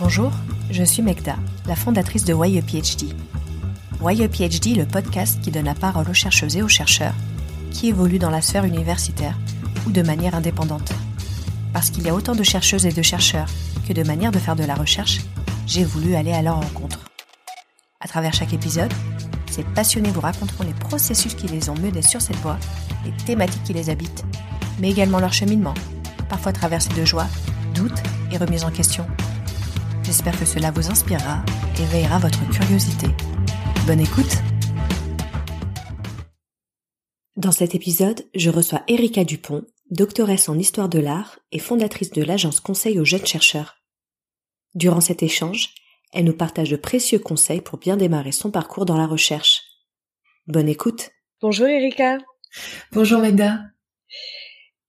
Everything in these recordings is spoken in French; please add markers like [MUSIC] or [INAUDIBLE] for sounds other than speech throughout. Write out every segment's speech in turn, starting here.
Bonjour, je suis Megda, la fondatrice de Why a PhD. Why a PhD, le podcast qui donne la parole aux chercheuses et aux chercheurs qui évoluent dans la sphère universitaire ou de manière indépendante. Parce qu'il y a autant de chercheuses et de chercheurs que de manières de faire de la recherche, j'ai voulu aller à leur rencontre. À travers chaque épisode, ces passionnés vous raconteront les processus qui les ont menés sur cette voie, les thématiques qui les habitent, mais également leur cheminement, parfois traversé de joie, doutes et remises en question. J'espère que cela vous inspirera et veillera votre curiosité. Bonne écoute Dans cet épisode, je reçois Erika Dupont, doctoresse en histoire de l'art et fondatrice de l'agence Conseil aux jeunes chercheurs. Durant cet échange, elle nous partage de précieux conseils pour bien démarrer son parcours dans la recherche. Bonne écoute Bonjour Erika Bonjour Megda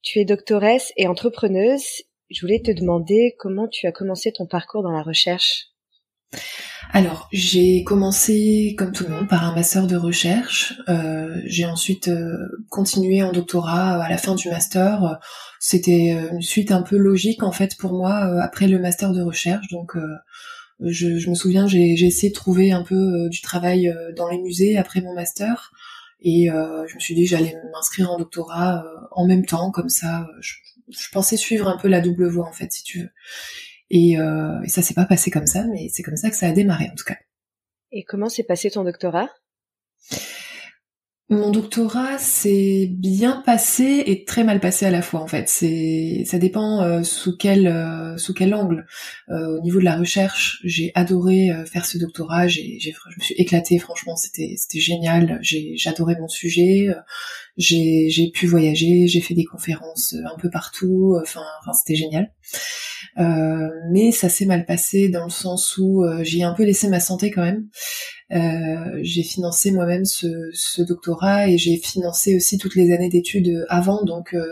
Tu es doctoresse et entrepreneuse je voulais te demander comment tu as commencé ton parcours dans la recherche. Alors, j'ai commencé, comme tout le monde, par un master de recherche. Euh, j'ai ensuite euh, continué en doctorat à la fin du master. C'était euh, une suite un peu logique, en fait, pour moi, après le master de recherche. Donc, je, me souviens, j'ai essayé de trouver un peu du travail dans les musées après mon master. Et je me suis dit j'allais m'inscrire en doctorat en même temps, comme ça, je pensais suivre un peu la double voie en fait, si tu veux. Et, euh, et ça s'est pas passé comme ça, mais c'est comme ça que ça a démarré en tout cas. Et comment s'est passé ton doctorat? Mon doctorat s'est bien passé et très mal passé à la fois en fait. C'est ça dépend euh, sous quel euh, sous quel angle. Euh, au niveau de la recherche, j'ai adoré faire ce doctorat. J'ai je me suis éclatée franchement. C'était c'était génial. J'ai j'adorais mon sujet. J'ai j'ai pu voyager. J'ai fait des conférences un peu partout. Enfin enfin c'était génial. mais ça s'est mal passé dans le sens où j'ai un peu laissé ma santé quand même. Euh, j'ai financé moi-même ce, ce, doctorat et j'ai financé aussi toutes les années d'études avant, donc euh,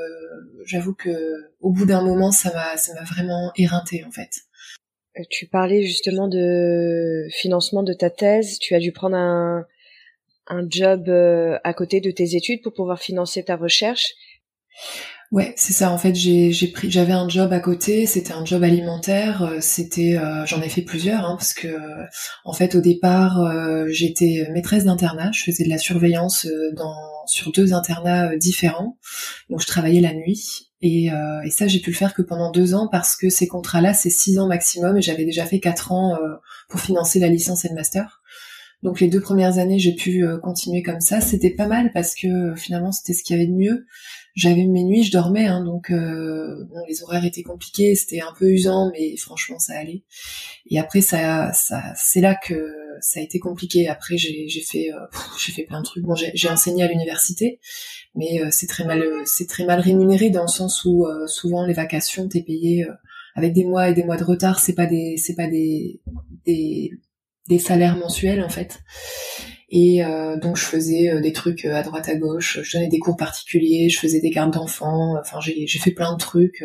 j'avoue que au bout d'un moment, ça m'a ça m'a vraiment éreinté en fait. Euh, tu parlais justement de financement de ta thèse. Tu as dû prendre un, un job à côté de tes études pour pouvoir financer ta recherche? Ouais, c'est ça. En fait, j'ai pris, j'avais un job à côté. C'était un job alimentaire. Euh, c'était, euh, j'en ai fait plusieurs, hein, parce que, euh, en fait, au départ, j'étais maîtresse d'internat. Je faisais de la surveillance dans sur deux internats différents. Donc, je travaillais la nuit. Et, et ça, j'ai pu le faire que pendant deux ans parce que ces contrats-là, c'est six ans maximum, et j'avais déjà fait quatre ans pour financer la licence et le master. Donc les deux premières années, j'ai pu continuer comme ça. C'était pas mal parce que finalement, c'était ce qu'il y avait de mieux j'avais mes nuits, je dormais, hein, donc euh, bon, les horaires étaient compliqués, c'était un peu usant, mais franchement ça allait. Et après ça, ça, c'est là que ça a été compliqué. Après j'ai, j'ai fait, euh, j'ai fait plein de trucs. Bon, j'ai, enseigné à l'université, mais euh, c'est très mal, c'est très mal rémunéré dans le sens où souvent les vacations t'es payé avec des mois et des mois de retard. C'est pas des, c'est pas des, des, des salaires mensuels en fait. Et euh, donc je faisais euh, des trucs euh, à droite à gauche, je donnais des cours particuliers, je faisais des gardes d'enfants, enfin j'ai fait plein de trucs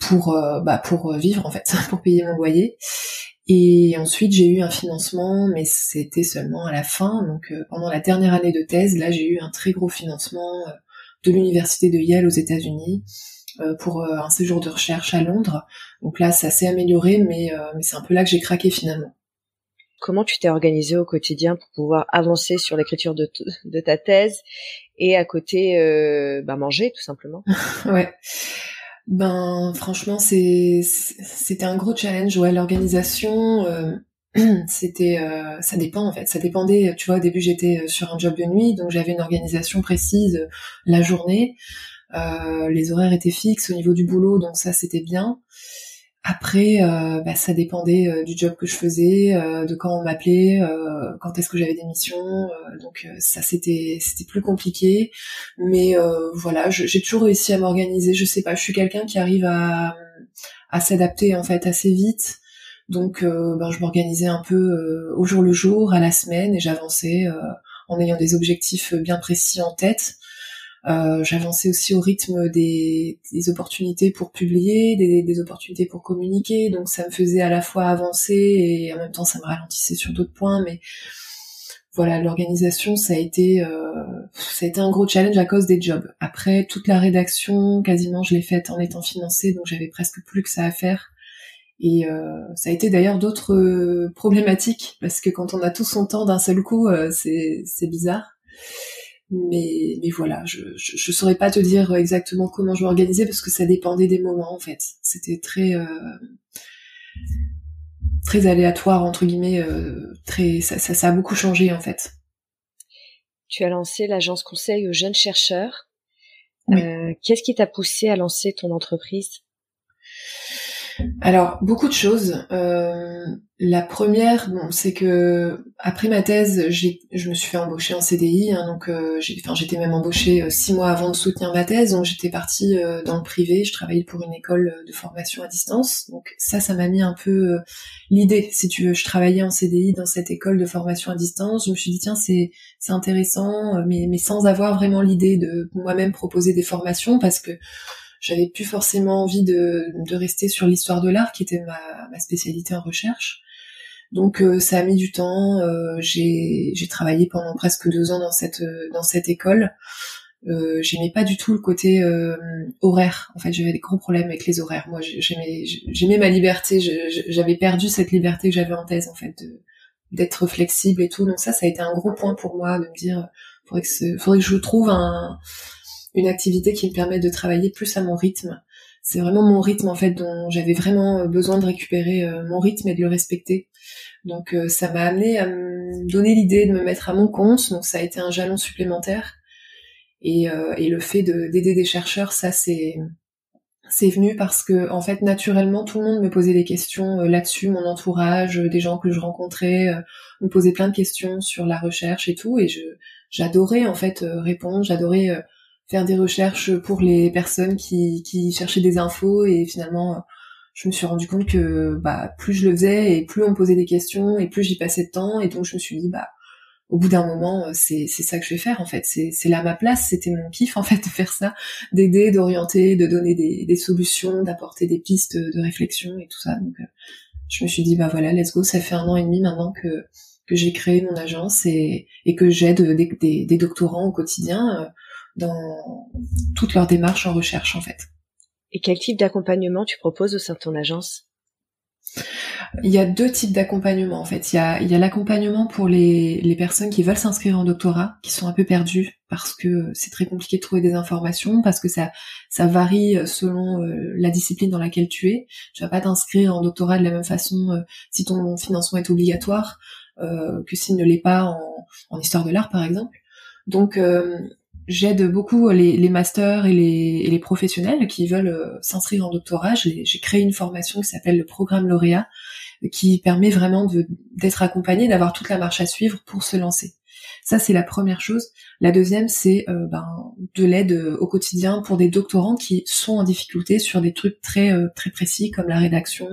pour bah pour vivre en fait, [LAUGHS] pour payer mon loyer. Et ensuite j'ai eu un financement, mais c'était seulement à la fin. Donc pendant la dernière année de thèse, là j'ai eu un très gros financement de l'université de Yale aux États-Unis pour un séjour de recherche à Londres. Donc là ça s'est amélioré, mais mais c'est un peu là que j'ai craqué finalement. Comment tu t'es organisé au quotidien pour pouvoir avancer sur l'écriture de, ta thèse et à côté euh, bah, manger tout simplement? [LAUGHS] Ouais. Ben franchement c'était un gros challenge ouais l'organisation euh, [CLEARS THROAT] c'était euh, ça dépend en fait. Ça dépendait tu vois au début j'étais sur un job de nuit donc j'avais une organisation précise la journée. Les horaires étaient fixes au niveau du boulot donc ça c'était bien après, euh, bah, ça dépendait euh, du job que je faisais, euh, de quand on m'appelait, quand est-ce que j'avais des missions. donc ça, c'était c'était plus compliqué. Mais voilà, j'ai toujours réussi à m'organiser. Je sais pas, je suis quelqu'un qui arrive à, à s'adapter en fait assez vite. Donc, ben, je m'organisais un peu au jour le jour, à la semaine, et j'avançais en ayant des objectifs bien précis en tête. Euh, J'avançais aussi au rythme des, des opportunités pour publier, des, des, opportunités pour communiquer, donc ça me faisait à la fois avancer et en même temps ça me ralentissait sur d'autres points. Mais voilà, l'organisation ça a été euh, ça a été un gros challenge à cause des jobs. Après toute la rédaction, quasiment je l'ai faite en étant financée, donc j'avais presque plus que ça à faire. Et ça a été d'ailleurs d'autres problématiques parce que quand on a tout son temps d'un seul coup, c'est c'est bizarre. Mais, mais voilà, je, je, je, saurais pas te dire exactement comment je m'organisais parce que ça dépendait des moments en fait. C'était très euh, très aléatoire entre guillemets, euh, très ça, ça, ça, a beaucoup changé en fait. Tu as lancé l'agence conseil aux jeunes chercheurs. Euh, Qu'est-ce qui t'a poussé à lancer ton entreprise? Alors beaucoup de choses. Euh, la première, c'est que après ma thèse, je me suis fait embaucher en CDI, hein, donc euh, j'étais même embauchée euh, six mois avant de soutenir ma thèse, donc j'étais partie euh, dans le privé. Je travaillais pour une école de formation à distance, donc ça, ça m'a mis un peu l'idée, si tu veux. Je travaillais en CDI dans cette école de formation à distance. Je me suis dit tiens, c'est c'est intéressant, mais mais sans avoir vraiment l'idée de moi-même proposer des formations, parce que j'avais plus forcément envie de, de rester sur l'histoire de l'art, qui était ma, ma, spécialité en recherche. Donc euh, ça a mis du temps. Euh, j'ai travaillé pendant presque deux ans dans cette dans cette école. Euh, j'aimais pas du tout le côté euh, horaire. En fait, j'avais des gros problèmes avec les horaires. Moi, j'aimais j'aimais ma liberté. J'avais perdu cette liberté que j'avais en thèse, en fait, d'être flexible et tout. Donc ça, ça a été un gros point pour moi de me dire, faudrait faudrait que je trouve un une activité qui me permet de travailler plus à mon rythme. C'est vraiment mon rythme en fait dont j'avais vraiment euh, besoin de récupérer euh, mon rythme et de le respecter. Donc euh, ça m'a amené à me donner l'idée de me mettre à mon compte, donc ça a été un jalon supplémentaire. Et, et le fait d'aider des chercheurs, ça c'est c'est venu parce que en fait naturellement tout le monde me posait des questions là-dessus, mon entourage, des gens que je rencontrais me posaient plein de questions sur la recherche et tout, et je j'adorais en fait répondre, j'adorais faire des recherches pour les personnes qui, qui cherchaient des infos et finalement je me suis rendu compte que bah plus je le faisais et plus on me posait des questions et plus j'y passais de temps et donc je me suis dit bah au bout d'un moment c'est c'est ça que je vais faire en fait. C'est c'est là ma place. C'était mon kiff en fait de faire ça d'aider d'orienter de donner des, des solutions d'apporter des pistes de réflexion et tout ça. Donc euh, je me suis dit bah voilà let's go. Ça fait un an et demi maintenant que que j'ai créé mon agence et, et que j'aide des, des, des, doctorants au quotidien euh, dans toute leur démarche en recherche en fait. Et quel type d'accompagnement tu proposes au sein de ton agence? Il y a deux types d'accompagnement en fait. Il y a, il y a l'accompagnement pour les, les personnes qui veulent s'inscrire en doctorat, qui sont un peu perdues parce que c'est très compliqué de trouver des informations, parce que ça, ça varie selon euh, la discipline dans laquelle tu es. Tu vas pas t'inscrire en doctorat de la même façon euh, si ton financement est obligatoire euh, que s'il ne l'est pas en, en, histoire de l'art par exemple. Donc j'aide beaucoup les, masters et les, professionnels qui veulent euh, s'inscrire en doctorat. J'ai créé une formation qui s'appelle le programme lauréat, qui permet vraiment d'être accompagné, d'avoir toute la marche à suivre pour se lancer. Ça, c'est la première chose. La deuxième, c'est euh, ben, de l'aide euh, au quotidien pour des doctorants qui sont en difficulté sur des trucs très très précis comme la rédaction,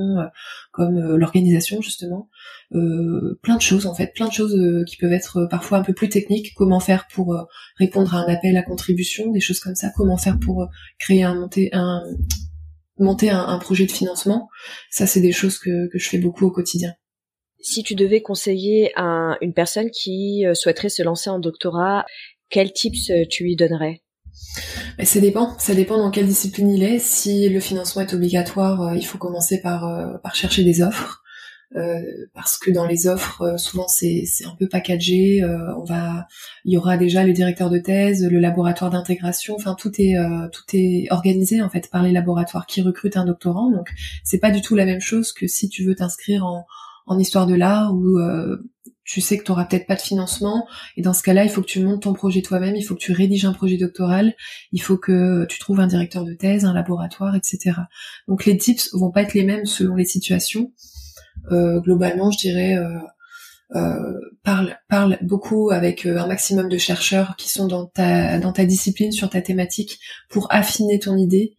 comme l'organisation justement, euh, plein de choses en fait, plein de choses euh, qui peuvent être euh, parfois un peu plus techniques. Comment faire pour répondre à un appel à contribution, des choses comme ça. Comment faire pour créer un monter un monter un, projet de financement. Ça, c'est des choses que je fais beaucoup au quotidien. Si tu devais conseiller à une personne qui souhaiterait se lancer en doctorat, quels tips tu lui donnerais? Ça dépend, ça dépend dans quelle discipline il est. Si le financement est obligatoire, il faut commencer par, par chercher des offres. Euh, parce que dans les offres, euh, souvent c'est un peu packagé. Euh, on va, il y aura déjà le directeur de thèse, le laboratoire d'intégration. Enfin, tout est tout est organisé en fait par les laboratoires qui recrutent un doctorant. Donc, c'est pas du tout la même chose que si tu veux t'inscrire en, en histoire de l'art où tu sais que tu auras peut-être pas de financement et dans ce cas-là, il faut que tu montes ton projet toi-même, il faut que tu rédiges un projet doctoral, il faut que tu trouves un directeur de thèse, un laboratoire, etc. Donc les tips vont pas être les mêmes selon les situations. Euh, globalement, je dirais, euh, euh, parle, parle beaucoup avec un maximum de chercheurs qui sont dans ta, dans ta discipline, sur ta thématique, pour affiner ton idée.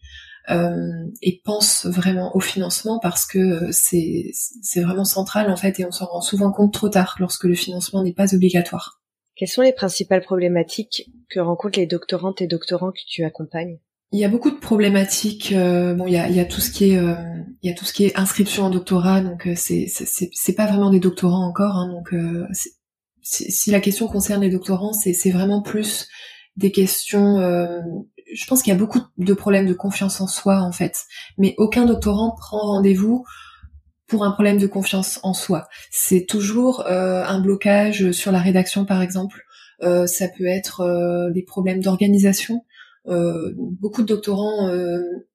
Euh, et pense vraiment au financement parce que c'est c'est vraiment central en fait et on s'en rend souvent compte trop tard lorsque le financement n'est pas obligatoire. Quelles sont les principales problématiques que rencontrent les doctorantes et doctorants que tu accompagnes? Il y a beaucoup de problématiques. Euh, bon, il y a, il y a tout ce qui est, euh, il y a tout ce qui est inscription en doctorat. Donc euh, c'est, c'est, c'est pas vraiment des doctorants encore. Hein, donc si la question concerne les doctorants, c'est, c'est vraiment plus des questions. Je pense qu'il y a beaucoup de problèmes de confiance en soi en fait. Mais aucun doctorant prend rendez-vous pour un problème de confiance en soi. C'est toujours un blocage sur la rédaction, par exemple. ça peut être des problèmes d'organisation. beaucoup de doctorants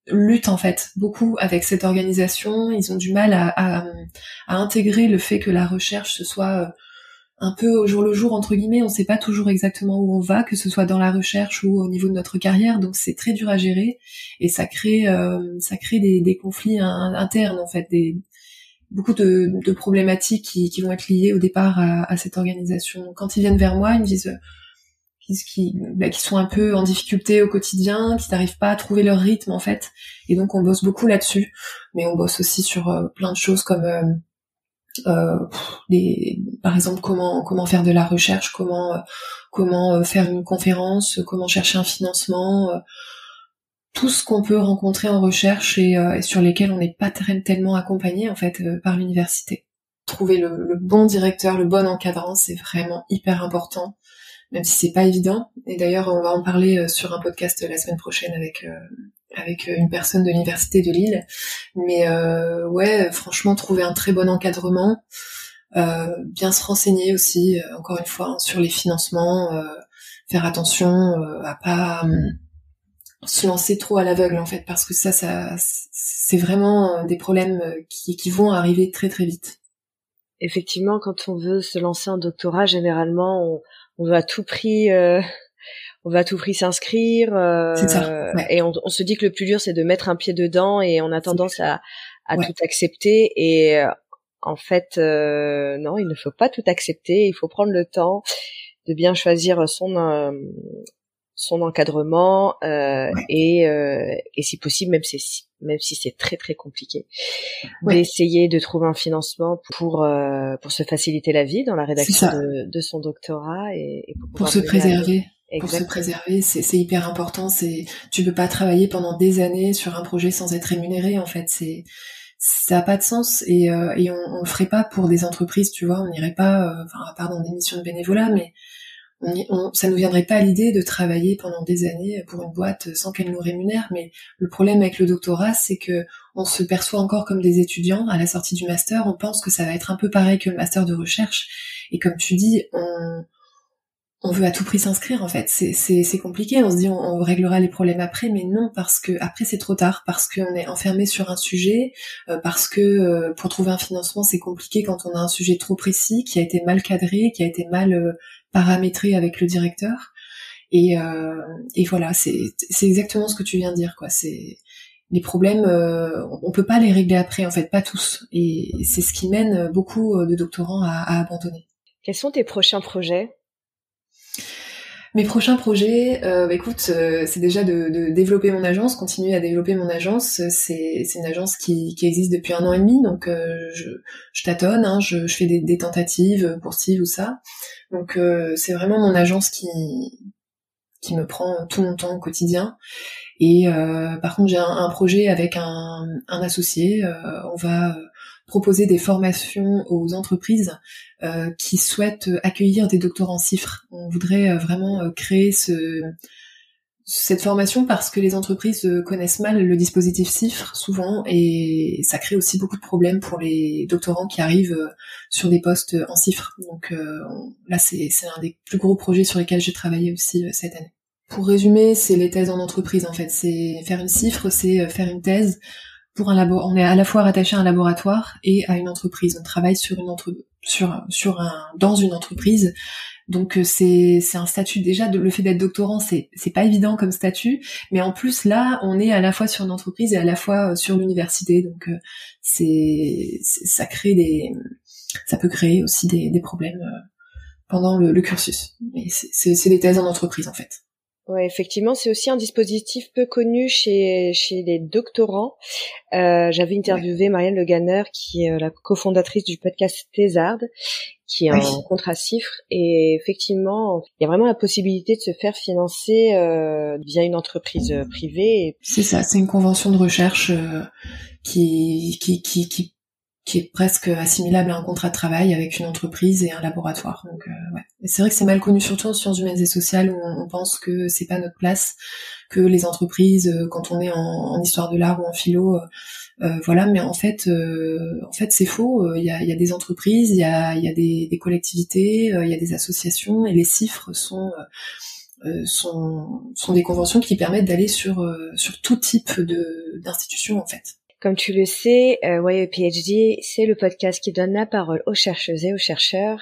luttent en fait beaucoup avec cette organisation. Ils ont du mal à, à, à intégrer le fait que la recherche ce soit un peu au jour le jour entre guillemets, on ne sait pas toujours exactement où on va, que ce soit dans la recherche ou au niveau de notre carrière, donc c'est très dur à gérer et ça crée euh, ça crée des, conflits internes en fait, des beaucoup de, problématiques qui, vont être liées au départ à, cette organisation. Quand ils viennent vers moi, ils me disent qui, bah, qui, sont un peu en difficulté au quotidien, qui n'arrivent pas à trouver leur rythme en fait, et donc on bosse beaucoup là-dessus, mais on bosse aussi sur euh, plein de choses comme euh, euh, par exemple comment faire de la recherche, comment euh, euh, faire une conférence, comment chercher un financement, tout ce qu'on peut rencontrer en recherche et, sur lesquels on n'est pas tellement accompagné en fait par l'université. Trouver le, le, bon directeur, le bon encadrant, c'est vraiment hyper important, même si c'est pas évident. Et d'ailleurs, on va en parler sur un podcast la semaine prochaine avec avec euh, une personne de l'université de Lille. Mais euh, ouais, franchement, trouver un très bon encadrement, euh, bien se renseigner aussi, euh, encore une fois, hein, sur les financements, faire attention à pas se lancer trop à l'aveugle en fait, parce que ça, ça, c'est vraiment des problèmes qui, qui vont arriver très très vite. Effectivement, quand on veut se lancer en doctorat, généralement, on, on veut à tout prix on va tout prix s'inscrire euh, et on, se dit que le plus dur c'est de mettre un pied dedans et on a tendance à, tout accepter et euh, en fait euh, non il ne faut pas tout accepter. Il faut prendre le temps de bien choisir son son encadrement et, et si possible même si même si c'est très très compliqué d'essayer de trouver un financement pour pour se faciliter la vie dans la rédaction de, son doctorat et, pour, se préserver pour se préserver, c'est hyper important. C'est tu peux pas travailler pendant des années sur un projet sans être rémunéré. En fait, c'est ça a pas de sens et, euh, et on, on, le ferait pas pour des entreprises, tu vois. On n'irait pas, euh, enfin à part dans des missions de bénévolat, mais on, on, ça nous viendrait pas à l'idée de travailler pendant des années pour une boîte sans qu'elle nous rémunère. Mais le problème avec le doctorat, c'est que on se perçoit encore comme des étudiants à la sortie du master. On pense que ça va être un peu pareil que le master de recherche. Et comme tu dis, on on veut à tout prix s'inscrire en fait. C'est compliqué. On se dit on, réglera les problèmes après, mais non parce que après c'est trop tard, parce qu'on est enfermé sur un sujet, euh, parce que euh, pour trouver un financement c'est compliqué quand on a un sujet trop précis, qui a été mal cadré, qui a été mal euh, paramétré avec le directeur. Et, et voilà, c'est exactement ce que tu viens de dire quoi. C'est les problèmes, on peut pas les régler après en fait, pas tous. Et c'est ce qui mène beaucoup de doctorants à, à abandonner. Quels sont tes prochains projets? Mes prochains projets, euh, bah, écoute, euh, c'est déjà de, développer mon agence, continuer à développer mon agence. C'est, une agence qui, existe depuis un an et demi, donc euh, je, tâtonne, hein, je, fais des, tentatives pour ci ou ça. Donc c'est vraiment mon agence qui, qui me prend tout mon temps au quotidien. Et par contre, j'ai un, projet avec un, un associé. on va proposer des formations aux entreprises euh, qui souhaitent accueillir des doctorants en CIFRE. On voudrait euh, vraiment euh, créer ce, cette formation parce que les entreprises connaissent mal le dispositif CIFRE souvent et ça crée aussi beaucoup de problèmes pour les doctorants qui arrivent sur des postes en CIFRE. Donc là, c'est un des plus gros projets sur lesquels j'ai travaillé aussi cette année. Pour résumer, c'est les thèses en entreprise en fait. C'est faire une CIFRE, c'est faire une thèse pour un on est à la fois rattaché à un laboratoire et à une entreprise. On travaille sur une entre, dans une entreprise. Donc euh, c'est un statut déjà le fait d'être doctorant, c'est c'est pas évident comme statut, mais en plus là, on est à la fois sur une entreprise et à la fois euh, sur l'université. Donc euh, c'est ça crée des ça peut créer aussi des, problèmes pendant le, le cursus. Mais c'est c'est des thèses en entreprise en fait. Ouais, effectivement, c'est aussi un dispositif peu connu chez chez les doctorants. Euh, J'avais interviewé Marianne Le Ganner, qui est euh, la cofondatrice du podcast Thésard, qui est un contrat cifre. Et effectivement, il y a vraiment la possibilité de se faire financer euh, via une entreprise euh, privée. C'est ça, c'est une convention de recherche euh, qui, qui qui qui qui est presque assimilable à un contrat de travail avec une entreprise et un laboratoire. Donc ouais. c'est vrai que c'est mal connu surtout en sciences humaines et sociales où on, pense que c'est pas notre place, que les entreprises quand on est en, histoire de l'art ou en philo euh, voilà, mais en fait, euh, en fait, c'est faux. Il y a, y a, des entreprises, il y a, y a des, des collectivités, il y a des associations, et les chiffres sont euh, sont, sont des conventions qui permettent d'aller sur sur tout type de d'institutions en fait. Comme tu le sais, euh, PhD, c'est le podcast qui donne la parole aux chercheuses et aux chercheurs.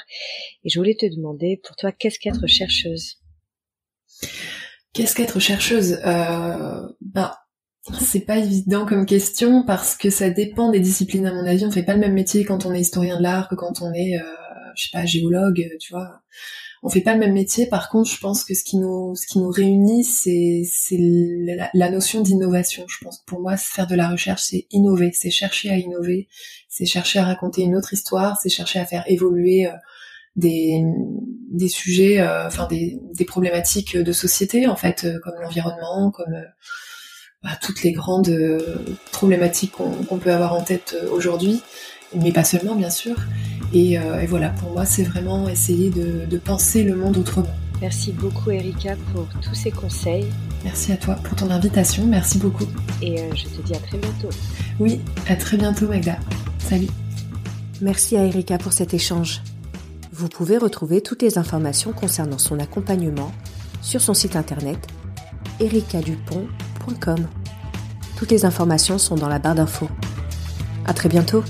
Et je voulais te demander, pour toi, qu'est-ce qu'être chercheuse? Qu'est-ce qu'être chercheuse? Euh, bah, c'est pas évident comme question parce que ça dépend des disciplines à mon avis. On fait pas le même métier quand on est historien de l'art que quand on est, euh, je sais pas, géologue, tu vois. On fait pas le même métier. Par contre, je pense que ce qui nous, ce qui nous réunit, c'est, c'est la, notion d'innovation. Je pense que pour moi, faire de la recherche, c'est innover, c'est chercher à innover, c'est chercher à raconter une autre histoire, c'est chercher à faire évoluer. Euh, des, des sujets, euh, enfin des, des problématiques de société en fait, comme l'environnement, comme toutes les grandes euh, problématiques qu'on peut avoir en tête euh, aujourd'hui, mais pas seulement bien sûr. Euh, et, voilà, pour moi, c'est vraiment essayer de, penser le monde autrement. Merci beaucoup Erika pour tous ces conseils. Merci à toi pour ton invitation, merci beaucoup. Et je te dis à très bientôt. Oui, à très bientôt Magda. Salut. Merci à Erika pour cet échange. Vous pouvez retrouver toutes les informations concernant son accompagnement sur son site internet ericadupont.com toutes les informations sont dans la barre d'infos. À très bientôt!